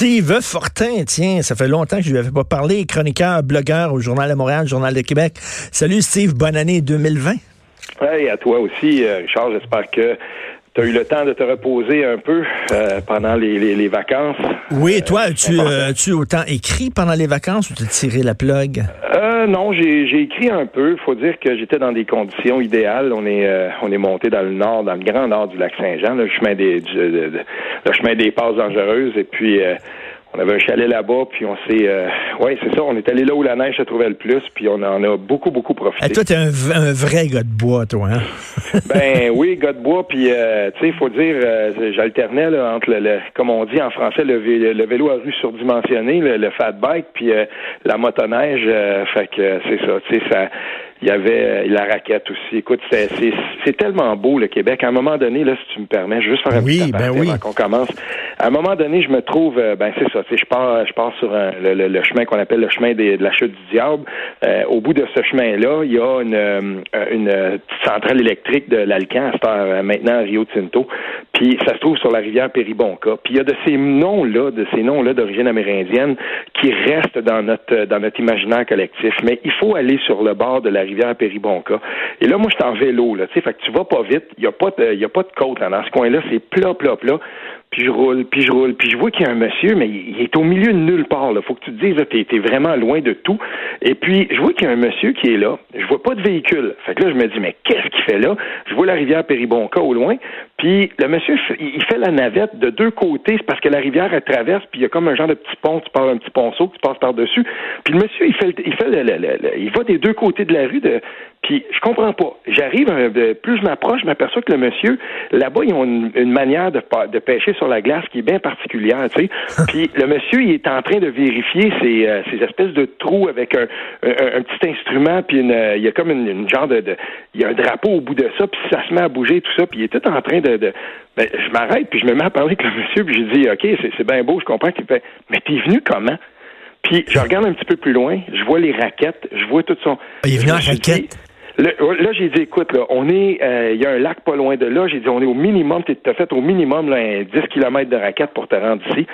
Steve Fortin, tiens, ça fait longtemps que je lui avais pas parlé, chroniqueur, blogueur au Journal de Montréal, Journal de Québec. Salut Steve, bonne année 2020. Oui, à toi aussi, euh, Richard. J'espère que tu as eu le temps de te reposer un peu euh, pendant les, vacances. Oui, toi, as-tu euh, as autant écrit pendant les vacances ou tu as tiré la plug? non, j'ai écrit un peu. Il faut dire que j'étais dans des conditions idéales. On est on est monté dans le nord, dans le grand nord du lac Saint-Jean, le chemin des le chemin des passes dangereuses. Et puis on avait un chalet là-bas, puis on s'est... Euh, oui, c'est ça, on est allé là où la neige se trouvait le plus, puis on en a beaucoup, beaucoup profité. Et toi, t'es un, un vrai gars de bois, toi, hein? ben oui, gars de bois, puis, euh, tu sais, il faut dire, euh, j'alternais là, entre, le, comme on dit en français, le, le vélo à rue surdimensionné, le, fat bike, puis la motoneige, fait que c'est ça, tu sais, ça il y avait euh, la raquette aussi. Écoute, c'est tellement beau le Québec. À un moment donné, là, si tu me permets, je juste faire un oui, ben oui. avant qu'on commence. À un moment donné, je me trouve, euh, ben c'est ça. Je pars, je pars sur le, chemin qu'on appelle le chemin de la chute du diable. Euh, au bout de ce chemin-là, il y a une, une centrale électrique de l'Alcan, à maintenant Rio Tinto. Puis ça se trouve sur la rivière Péribonca. Puis il y a de ces noms-là, de ces noms-là d'origine amérindienne qui restent dans notre dans notre imaginaire collectif. Mais il faut aller sur le bord de la rivière Péribonca. Et là, moi, je suis en vélo, là, tu sais, fait que tu vas pas vite. Il y a pas de, a pas de côte, Dans ce coin-là, c'est plat, plat, plat puis je roule, puis je roule, puis je vois qu'il y a un monsieur, mais il est au milieu de nulle part. Là. Faut que tu te dises, t'es es vraiment loin de tout. Et puis, je vois qu'il y a un monsieur qui est là. Je vois pas de véhicule. Fait que là, je me dis, mais qu'est-ce qu'il fait là? Je vois la rivière Péribonca au loin. Puis le monsieur, il fait la navette de deux côtés. C'est parce que la rivière, elle traverse, puis il y a comme un genre de petit pont. Tu pars un petit ponceau, tu passes par-dessus. Puis le monsieur, il fait, il fait il va des deux côtés de la rue. De, puis je comprends pas. J'arrive, plus je m'approche, je m'aperçois que le monsieur, là-bas, ils ont une, manière de, de pêcher sur la glace qui est bien particulière, tu sais. Puis le monsieur, il est en train de vérifier ces, euh, ces espèces de trous avec un, un, petit instrument, puis une, il y a comme une, genre de, il y a un drapeau au bout de ça, puis ça se met à bouger tout ça, puis il est tout en train de, de ben, je m'arrête, puis je me mets à parler avec le monsieur, puis je dis, ok, c'est bien beau, je comprends qu'il fait, mais t'es venu comment? Puis je regarde un petit peu plus loin, je vois les raquettes, je vois tout son. Il est venu en raquette? Là, j'ai dit, écoute, là, on est, euh, il y a un lac pas loin de là. J'ai dit, on est au minimum, tu as fait au minimum là, 10 km de raquette pour te rendre ici.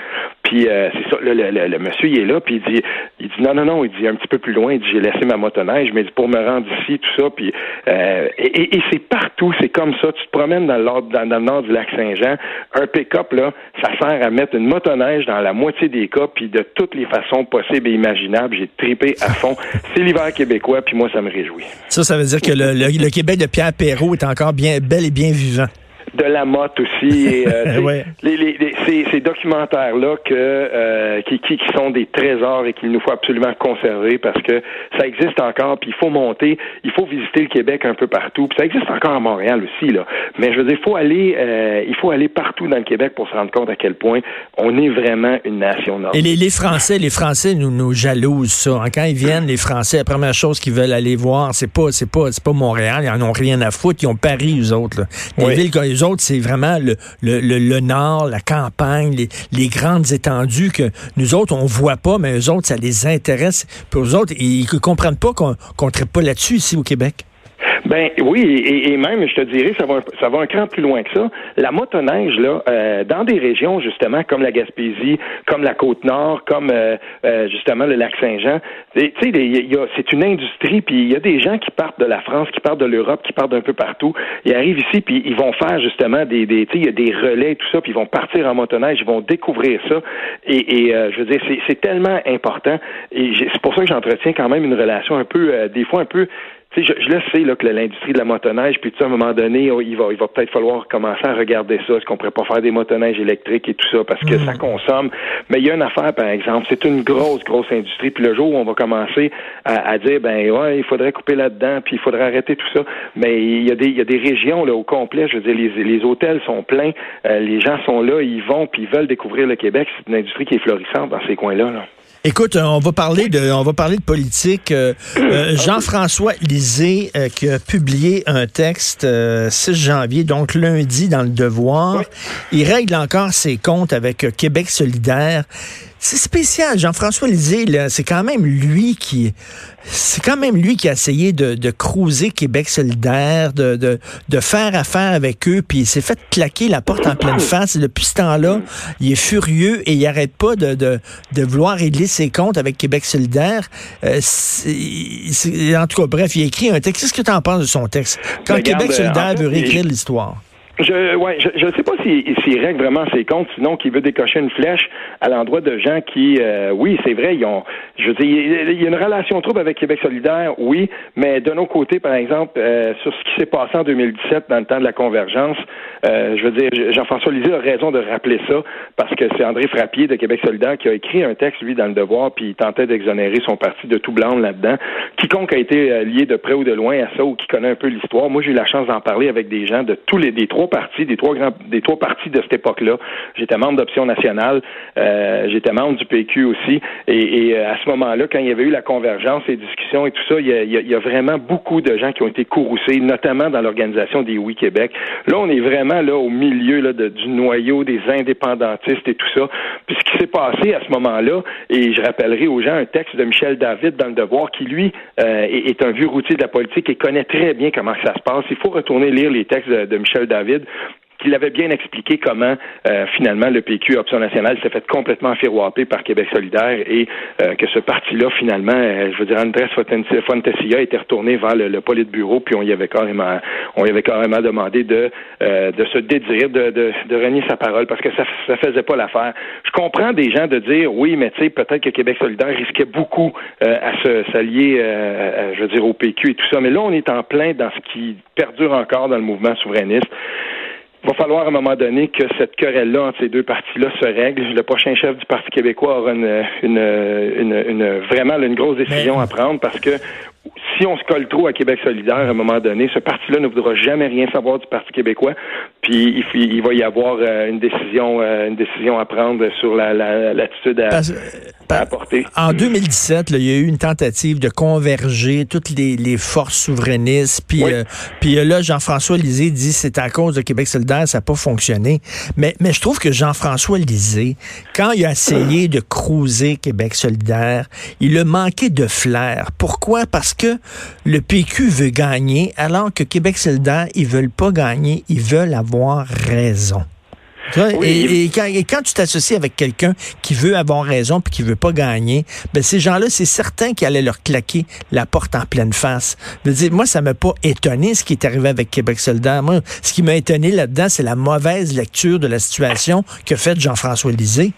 Puis euh, c'est ça, le, le, monsieur, il est là, puis il dit, il dit, non, non, non, il dit un petit peu plus loin, il dit, j'ai laissé ma motoneige, mais il dit, pour me rendre ici, tout ça, puis euh, et, et, c'est partout, c'est comme ça. Tu te promènes dans le, nord, dans, le nord du lac Saint-Jean, un pick-up, là, ça sert à mettre une motoneige dans la moitié des cas, puis de toutes les façons possibles et imaginables. J'ai tripé à fond. c'est l'hiver québécois, puis moi, ça me réjouit. Ça, ça veut dire que le, Québec de Pierre Perrault est encore bien bel et bien vivant de la motte aussi. Et, euh, ces, documentaires-là que, euh, qui, qui, sont des trésors et qu'il nous faut absolument conserver parce que ça existe encore, puis il faut monter, il faut visiter le Québec un peu partout. Puis ça existe encore à Montréal aussi, là. Mais je veux dire, il faut aller, euh, il faut aller partout dans le Québec pour se rendre compte à quel point on est vraiment une nation nord. Et les, les, Français, les Français nous, nous jalousent ça. Hein. Quand ils viennent, les Français, la première chose qu'ils veulent aller voir, c'est pas, c'est pas, c'est pas Montréal. Ils en ont rien à foutre. Ils ont Paris, eux autres. Là. Les villes, autres, c'est vraiment le, le, le, nord, la campagne, les, les, grandes étendues que nous autres, on voit pas, mais eux autres, ça les intéresse. Pour eux autres, ils ne comprennent pas qu'on ne traite pas là-dessus ici au Québec. Ben oui, et, même, je te dirais, ça va, ça va un cran plus loin que ça. La motoneige, là, euh, dans des régions, justement, comme la Gaspésie, comme la Côte-Nord, comme euh, euh, justement le lac Saint-Jean, tu sais, c'est une industrie, puis il y a des gens qui partent de la France, qui partent de l'Europe, qui partent d'un peu partout. Ils arrivent ici, puis ils vont faire justement des, des tu sais, il y a des relais, tout ça, puis ils vont partir en motoneige, ils vont découvrir ça. Et, et je veux dire, c'est tellement important. Et c'est pour ça que j'entretiens quand même une relation un peu, des fois un peu je, je le sais là, que l'industrie de la motoneige, puis à un moment donné, oh, il va, il va peut-être falloir commencer à regarder ça. Est-ce qu'on pourrait pas faire des motoneiges électriques et tout ça, parce que ça mm. consomme. Mais il y a une affaire, par exemple, c'est une grosse, grosse industrie. Puis le jour où on va commencer à, dire, ben ouais, il faudrait couper là-dedans, puis il faudrait arrêter tout ça. Mais il y a des, il y a des régions là au complet. Je veux dire, les, les hôtels sont pleins, euh, les gens sont là, ils vont, puis ils veulent découvrir le Québec. C'est une industrie qui est florissante dans ces coins-là. là Écoute, on va parler de, on va parler de politique. Euh, euh, Jean-François Lisée euh, qui a publié un texte 6 janvier, donc lundi dans le Devoir. Il règle encore ses comptes avec Québec solidaire. C'est spécial. Jean-François Lisée, c'est quand même lui qui, c'est quand même lui qui a essayé de, de cruiser Québec solidaire, de, de, de faire affaire avec eux, puis il s'est fait claquer la porte en pleine face. depuis ce temps-là, il est furieux et il arrête pas de, de, de vouloir régler ses comptes avec Québec solidaire. Euh, en tout cas, bref, il a écrit un texte. Qu'est-ce que tu en penses de son texte? Quand Québec euh, solidaire veut réécrire l'histoire. Je ouais, je ne sais pas s'il si, règle vraiment ses comptes, sinon qu'il veut décocher une flèche à l'endroit de gens qui, euh, oui, c'est vrai, ils ont, je veux il y a une relation trouble avec Québec solidaire, oui, mais de nos côtés, par exemple, euh, sur ce qui s'est passé en 2017 dans le temps de la convergence, euh, je veux dire, Jean-François Lisée a raison de rappeler ça parce que c'est André Frappier de Québec solidaire qui a écrit un texte, lui, dans le Devoir, puis il tentait d'exonérer son parti de tout blanc là-dedans. Quiconque a été lié de près ou de loin à ça ou qui connaît un peu l'histoire, moi, j'ai eu la chance d'en parler avec des gens de tous les des trois partis, des trois grands, trois partis de cette époque-là. J'étais membre d'Option nationale, euh, j'étais membre du PQ aussi, et, euh, à ce moment-là, quand il y avait eu la convergence, les discussions et tout ça, il y a, vraiment beaucoup de gens qui ont été courroucés, notamment dans l'organisation des Oui Québec. Là, on est vraiment là au milieu de, du noyau des indépendantistes et tout ça. Puis ce qui s'est passé à ce moment-là, et je rappellerai aux gens un texte de Michel David dans le Devoir, qui lui euh, est, un vieux routier de la politique et connaît très bien comment ça se passe. Il faut retourner lire les textes de Michel David did. Il avait bien expliqué comment euh, finalement le PQ Option nationale s'est fait complètement firouapper par Québec solidaire et euh, que ce parti-là finalement, euh, je veux dire, Andrés Fontesilla était retourné vers le, le bureau puis on y avait carrément, on y avait carrément demandé de de se dédire, de, de, de renier sa parole parce que ça ça faisait pas l'affaire. Je comprends des gens de dire oui, mais tu sais peut-être que Québec solidaire risquait beaucoup à se s'allier, je veux dire au PQ et tout ça, mais là on est en plein dans ce qui perdure encore dans le mouvement souverainiste. Il va falloir à un moment donné que cette querelle-là entre ces deux partis-là se règle. Le prochain chef du Parti québécois aura une, une, une, une vraiment une grosse décision à prendre parce que si on se colle trop à Québec solidaire, à un moment donné, ce parti-là ne voudra jamais rien savoir du Parti québécois. Puis il, va y avoir euh, une décision, euh, une décision à prendre sur l'attitude la, à, apporter. En 2017, il y a eu une tentative de converger toutes les, forces souverainistes. Puis, euh, puis là, Jean-François Lisée dit c'est à cause de Québec solidaire, ça n'a pas fonctionné. Mais, mais je trouve que Jean-François Lisée, quand il a essayé de cruiser Québec solidaire, il a manqué de flair. Pourquoi? Parce que le PQ veut gagner, alors que Québec solidaire, ils veulent pas gagner, ils veulent avoir raison. Et, quand, tu t'associes avec quelqu'un qui veut avoir raison puis qui veut pas gagner, ben ces gens-là, c'est certain qu'ils allaient leur claquer la porte en pleine face. Je veux dire, moi, ça m'a pas étonné ce qui est arrivé avec Québec solidaire. Moi, ce qui m'a étonné là-dedans, c'est la mauvaise lecture de la situation que fait Jean-François Lisée.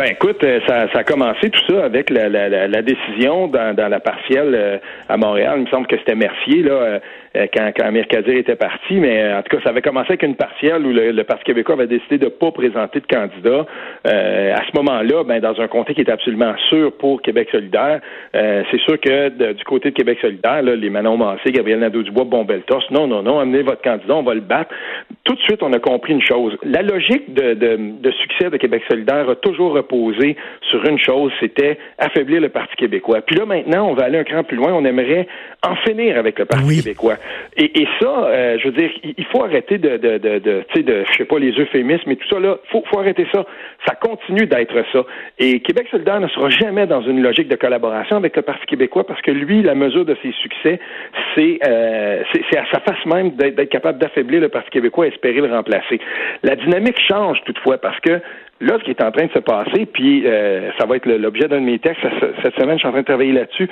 Ben écoute, euh, ça, ça, a commencé tout ça avec la, la, la, décision dans, dans, la partielle euh, à Montréal. Il me semble que c'était Mercier là, euh, euh, quand, quand Amir Kadir était parti, mais euh, en tout cas, ça avait commencé avec une partielle où le, Parti québécois avait décidé de ne pas présenter de candidat. Euh, à ce moment-là, ben, dans un comté qui est absolument sûr pour Québec solidaire, c'est sûr que du côté de Québec solidaire, là, les Manon Massé, Gabriel Nadeau-Dubois, Beltos, non, non, non, amenez votre candidat, on va le battre. Tout de suite, on a compris une chose. La logique de, de, de succès de Québec solidaire a toujours sur une chose, c'était affaiblir le Parti québécois. Puis là, maintenant, on va aller un cran plus loin, on aimerait en finir avec le Parti québécois. Et, et ça, euh, je veux dire, il faut arrêter de, de, de, de tu sais, de, je sais pas, les euphémismes mais tout ça, là, faut, faut arrêter ça. Ça continue d'être ça. Et Québec solidaire ne sera jamais dans une logique de collaboration avec le Parti québécois parce que lui, la mesure de ses succès, c'est euh, c'est à sa face même d'être capable d'affaiblir le Parti québécois et espérer le remplacer. La dynamique change toutefois parce que là, ce qui est en train de se passer, puis euh, ça va être l'objet d'un de mes textes cette semaine, je suis en train de travailler là-dessus,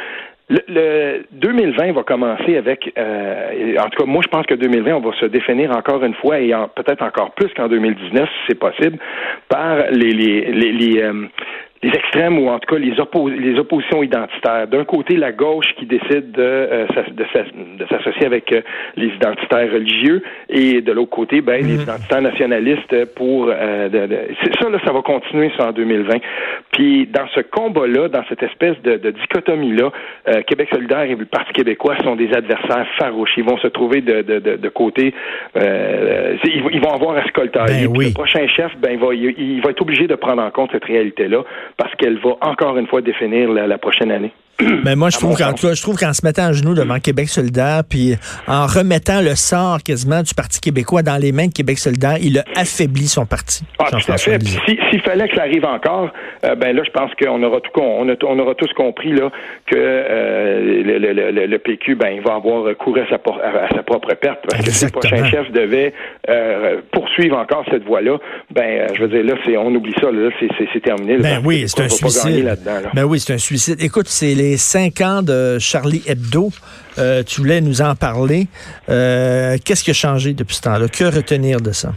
le, 2020 va commencer avec, euh, en tout cas, moi je pense que 2020, on va se définir encore une fois et peut-être encore plus qu'en 2019, si c'est possible, par les les les, les, euh, les extrêmes ou en tout cas les, les oppositions identitaires. D'un côté, la gauche qui décide de, euh, de, s'associer avec euh, les identitaires religieux et de l'autre côté, ben, les mhm. identitaires nationalistes pour... Euh, ça, là, ça va continuer ça en 2020. Puis dans ce combat-là, dans cette espèce de, dichotomie-là, euh, Québec solidaire et le Parti québécois sont des adversaires farouches. Ils vont se trouver de, de, de, côté... ils, vont avoir à se coltailler. Ben le prochain chef, ben, il va, il va être obligé de prendre en compte cette réalité-là parce qu'elle va encore une fois définir la, prochaine année. Mais moi, je trouve qu'en je trouve qu'en se mettant à genoux devant Québec solidaire, puis en remettant le sort quasiment du Parti québécois dans les mains de Québec solidaire, il a affaibli son parti. Ah, tout à fait. S'il fallait que ça arrive encore, euh, ben là, je pense qu'on aura tout on, on, aura tous compris là que euh, le, le, PQ, ben, il va avoir recours à sa, à sa propre perte. Parce que si le prochain chef devait euh, poursuivre encore cette voie-là, ben, je veux dire, là, c'est, on oublie ça, là, c'est, terminé. Ben oui, c'est un suicide. Ben oui, c'est un suicide. Écoute, c'est les cinq ans de Charlie Hebdo. Euh, tu voulais nous en parler. Euh, qu'est-ce qui a changé depuis ce temps-là? Que retenir de ça?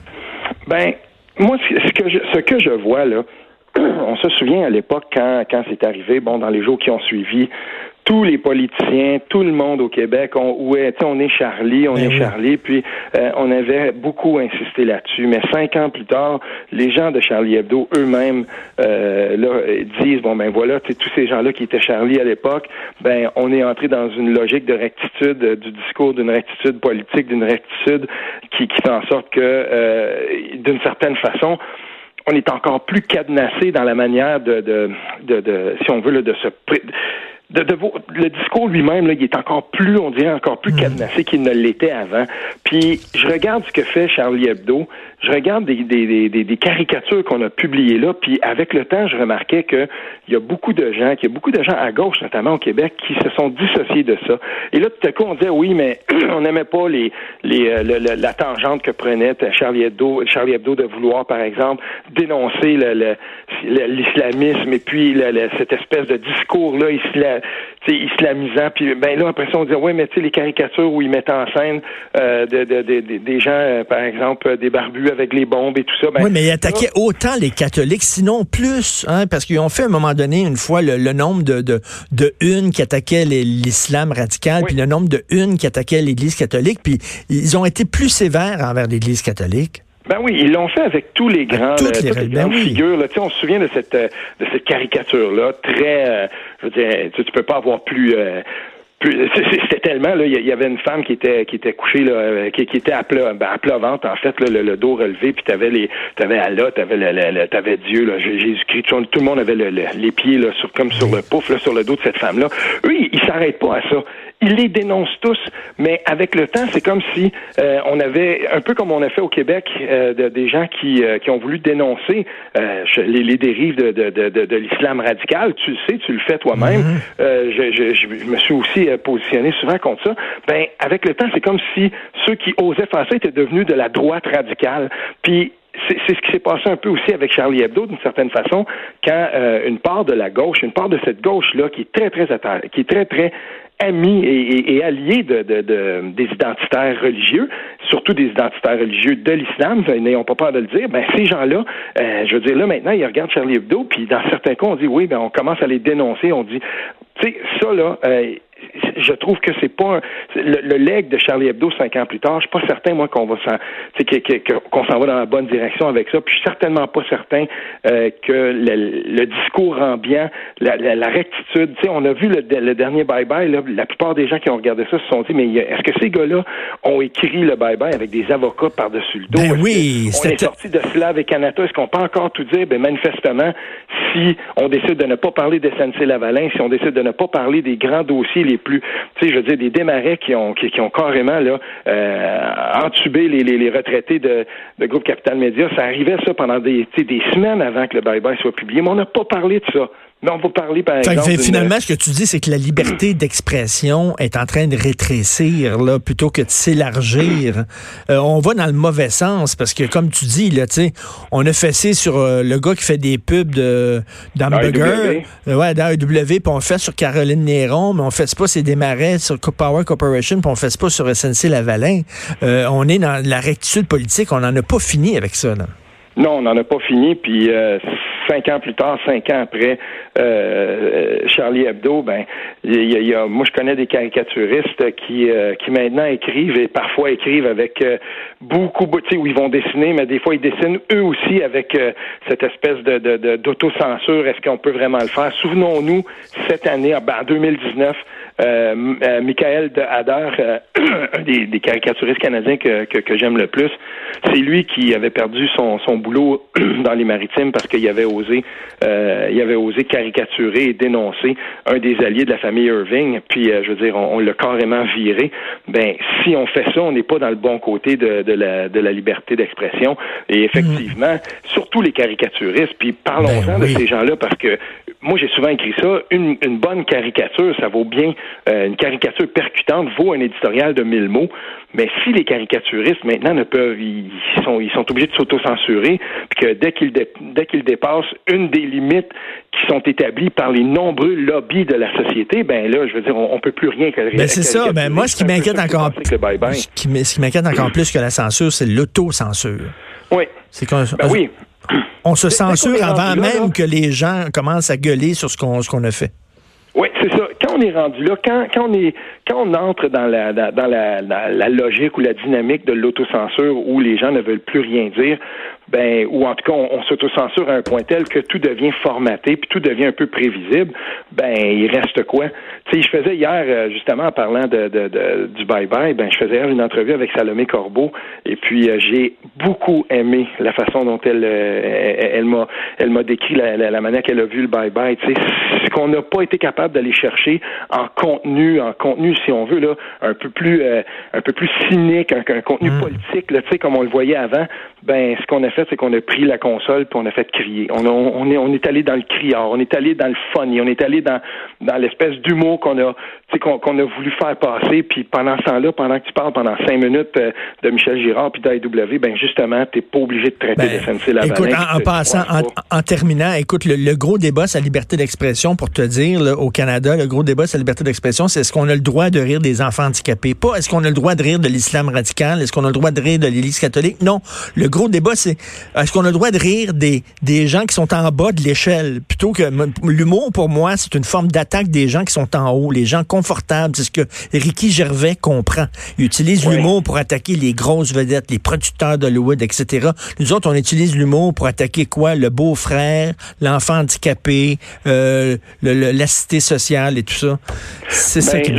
Ben, moi, ce que je, ce que je vois, là, on se souvient à l'époque quand, quand c'est arrivé, bon, dans les jours qui ont suivi, tous les politiciens, tout le monde au Québec, on, ouais, on est Charlie, on ben est Charlie, puis euh, on avait beaucoup insisté là-dessus. Mais cinq ans plus tard, les gens de Charlie Hebdo eux-mêmes euh, disent bon ben voilà, tous ces gens-là qui étaient Charlie à l'époque, ben on est entré dans une logique de rectitude euh, du discours, d'une rectitude politique, d'une rectitude qui, qui fait en sorte que d'une certaine façon, on est encore plus cadenassé dans la manière de, de, de, si on veut, de se de, de le discours lui-même, il est encore plus, on dirait, encore plus mm. cadenassé qu'il ne l'était avant. Puis je regarde ce que fait Charlie Hebdo, je regarde des, des, des, des caricatures qu'on a publiées là, puis avec le temps, je remarquais qu'il y a beaucoup de gens, qu'il y a beaucoup de gens à gauche, notamment au Québec, qui se sont dissociés de ça. Et là, tout à coup, on disait oui, mais on n'aimait pas les, les euh, la tangente que prenait Charlie Hebdo, Charlie Hebdo de vouloir, par exemple, dénoncer l'islamisme et puis cette espèce de discours-là islamisant. Puis ben là, après ça, on disait oui, mais tu sais, les caricatures où ils mettent en scène euh, de, de, des gens, euh, par exemple, des barbus avec les bombes et tout ça. Ben, oui, mais ils attaquaient autant les catholiques, sinon plus, hein, parce qu'ils ont fait à un moment donné, une fois, le, nombre de, de, de une qui attaquaient l'islam radical, puis le nombre de une qui attaquaient l'Église catholique, puis ils ont été plus sévères envers l'Église catholique. Ben oui, ils l'ont fait avec tous les grands, toutes, les, ben grandes figures. Là. Tu sais, on se souvient de cette euh, de cette caricature là, très, euh, je veux dire, tu, peux pas avoir plus euh, c'était tellement là, il y avait une femme qui était qui était couchée là, euh, qui, qui était à plat, ben, à plat ventre en fait, là, le, dos relevé, puis t'avais les t'avais Allah, t'avais le, le, t'avais Dieu là, Jésus-Christ, tout, le monde avait les pieds là sur comme sur le pouf là sur le dos de cette femme là. Eux, ils s'arrêtent pas à ça ils les dénoncent tous, mais avec le temps, c'est comme si euh, on avait, un peu comme on a fait au Québec, euh, de, des gens qui, euh, qui ont voulu dénoncer les, les, dérives de, de, de, de l'islam radical. Tu le sais, tu le fais toi-même. Mm-hmm. je, je, je, me suis aussi positionné souvent contre ça. Ben, avec le temps, c'est comme si ceux qui osaient faire ça étaient devenus de la droite radicale. Puis c'est ce qui s'est passé un peu aussi avec Charlie Hebdo d'une certaine façon, quand une part de la gauche, une part de cette gauche là, qui est très très qui est très très amis et, alliés de, des identitaires religieux, surtout des identitaires religieux de l'islam, n'ayons pas peur de le dire, ben ces gens-là, euh, je veux dire, là maintenant, ils regardent Charlie Hebdo, puis dans certains cas, on dit oui, ben on commence à les dénoncer, on dit, tu sais, ça là, euh, je trouve que c'est pas le, le, leg de Charlie Hebdo cinq ans plus tard. Je suis pas certain moi qu'on va s'en qu'on s'en va dans la bonne direction avec ça. Puis je suis certainement pas certain euh, que le, discours ambiant, la, la, rectitude. Tu sais, on a vu le, dernier bye bye. Là, la plupart des gens qui ont regardé ça se sont dit mais est-ce que ces gars-là ont écrit le bye bye avec des avocats par dessus le dos? Ben oui, on est sorti de cela avec Canada. Est-ce qu'on peut encore tout dire? Ben manifestement, si on décide de ne pas parler de SNC-Lavalin, si on décide de ne pas parler des grands dossiers les plus, tu sais, je veux dire, des démarrais qui ont, qui, ont carrément là, euh, entubé les, les, les, retraités de, de groupe Capital Média. Ça arrivait ça pendant des, des semaines avant que le bye-bye soit publié, mais on n'a pas parlé de ça. Mais on va parler, par exemple. finalement, ce que tu dis, c'est que la liberté d'expression est en train de rétrécir, là, plutôt que de s'élargir. Euh, on va dans le mauvais sens, parce que, comme tu dis, là, tu sais, on a fessé sur euh, le gars qui fait des pubs de, d'hamburger. Euh, ouais, d'AEW, puis on fait sur Caroline Néron, mais on fait pas ses démarrais sur Power Corporation, puis on fait pas sur SNC Lavalin. on est dans la rectitude politique, on n'en a pas fini avec ça, là. Non, on n'en a pas fini, puis cinq ans plus tard, cinq ans après euh, Charlie Hebdo, ben, il y, a, moi je connais des caricaturistes qui euh, qui maintenant écrivent et parfois écrivent avec euh, beaucoup, tu sais, où ils vont dessiner, mais des fois ils dessinent eux aussi avec cette espèce de d'autocensure. Est-ce qu'on peut vraiment le faire? Souvenons-nous cette année, ben, en 2019. Euh, Michael de Hader, un des, des, caricaturistes canadiens que, que, que j'aime le plus, c'est lui qui avait perdu son, son boulot dans les maritimes parce qu'il avait osé il avait osé caricaturer et dénoncer un des alliés de la famille Irving, puis je veux dire, on, on l'a carrément viré. Ben, si on fait ça, on n'est pas dans le bon côté de, de, la, de la liberté d'expression. Et effectivement, surtout les caricaturistes, puis parlons-en ben de ces gens-là parce que moi, j'ai souvent écrit ça, une, une bonne caricature, ça vaut bien, euh, une caricature percutante vaut un éditorial de mille mots, mais si les caricaturistes, maintenant, ne peuvent, ils sont, ils sont obligés de s'auto-censurer, puis que dès qu'ils, dès qu'ils dépassent une des limites qui sont établies par les nombreux lobbies de la société, ben là, je veux dire, on, ne peut plus rien que Ben c'est ça, ben moi, ce qui m'inquiète encore, plus, ce qui m'inquiète encore plus que la censure, c'est l'auto-censure. Oui. C'est ben oui. On se censure avant même que les gens commencent à gueuler sur ce qu'on a fait. Oui, c'est ça. Quand on est rendu là, quand, quand on est quand on entre dans la dans la, logique ou la dynamique de l'autocensure où les gens ne veulent plus rien dire, ben ou en tout cas on, s'autocensure à un point tel que tout devient formaté puis tout devient un peu prévisible, ben il reste quoi? Tu sais, je faisais hier euh, justement en parlant de, du bye bye, ben je faisais hier une entrevue avec Salomé Corbeau et puis euh, j'ai beaucoup aimé la façon dont elle euh, elle m'a elle m'a décrit la, manière qu'elle a vu le bye bye. Tu sais, ce qu'on n'a pas été capable d'aller chercher en contenu, en contenu si on veut là, un peu plus un peu plus cynique, un, contenu mm. politique, là, tu sais comme on le voyait avant. Ben ce qu'on a fait c'est qu'on a pris la console puis on a fait crier. On, on, est, on est allé dans le criard, on est allé dans le funny, on est allé dans, dans l'espèce d'humour qu'on a, qu'on a voulu faire passer. Puis pendant ce temps-là, pendant que tu parles pendant cinq minutes euh, de Michel Girard puis d'AEW, ben justement, t'es pas obligé de traiter ben, SNC Lavalin. Écoute, en, passant, en, terminant, écoute, le, gros débat, c'est la liberté d'expression. Pour te dire, au Canada, le gros débat, c'est la liberté d'expression. C'est est-ce qu'on a le droit de rire des enfants handicapés? Pas est-ce qu'on a le droit de rire de l'islam radical? Est-ce qu'on a le droit de rire de l'Église catholique? Non. Le gros débat, c'est est-ce qu'on a le droit de rire des, des gens qui sont en bas de l'échelle? Plutôt que l'humour, pour moi, c'est une forme d'attaque des gens qui sont en haut, les gens confortables. C'est ce que Ricky Gervais comprend. Il utilise l'humour pour attaquer les grosses vedettes, les producteurs d'Hollywood, etc. Nous autres, on utilise l'humour pour attaquer quoi? Le beau-frère, l'enfant handicapé, euh, la cité sociale et tout ça. C'est ça ben, qui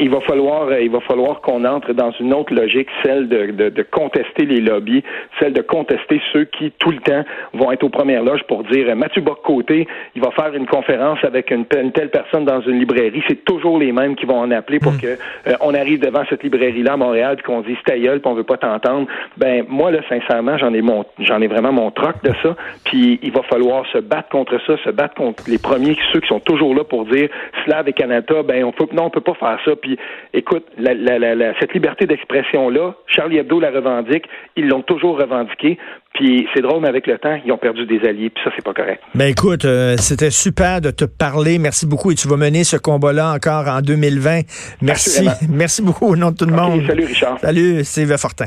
Il va falloir, euh, il va falloir qu'on entre dans une autre logique, celle de, de, de contester les lobbies, celle de contester ceux qui, tout le temps, vont être aux premières loges pour dire Mathieu Bock-Côté, il va faire une conférence avec une, telle personne dans une librairie. C'est toujours les mêmes qui vont en appeler pour mm. que euh, on arrive devant cette librairie-là à Montréal puis qu'on dise ta gueule puis on veut pas t'entendre. Ben moi là, sincèrement, j'en ai mon j'en ai vraiment mon troc de ça. Puis il va falloir se battre contre ça, se battre contre les premiers, ceux qui sont toujours là pour dire Slav et Canada, ben on peut non, on peut pas faire ça. Puis écoute, la, la, la, cette liberté d'expression là, Charlie Hebdo la revendique, ils l'ont toujours revendiqué. Puis c'est drôle, mais avec le temps, ils ont perdu des alliés, puis ça, c'est pas correct. Ben écoute, euh, c'était super de te parler. Merci beaucoup. Et tu vas mener ce combat-là encore en 2020. Merci. Merci beaucoup au nom de tout le monde. Salut, Richard. Salut, Sylvain Fortin.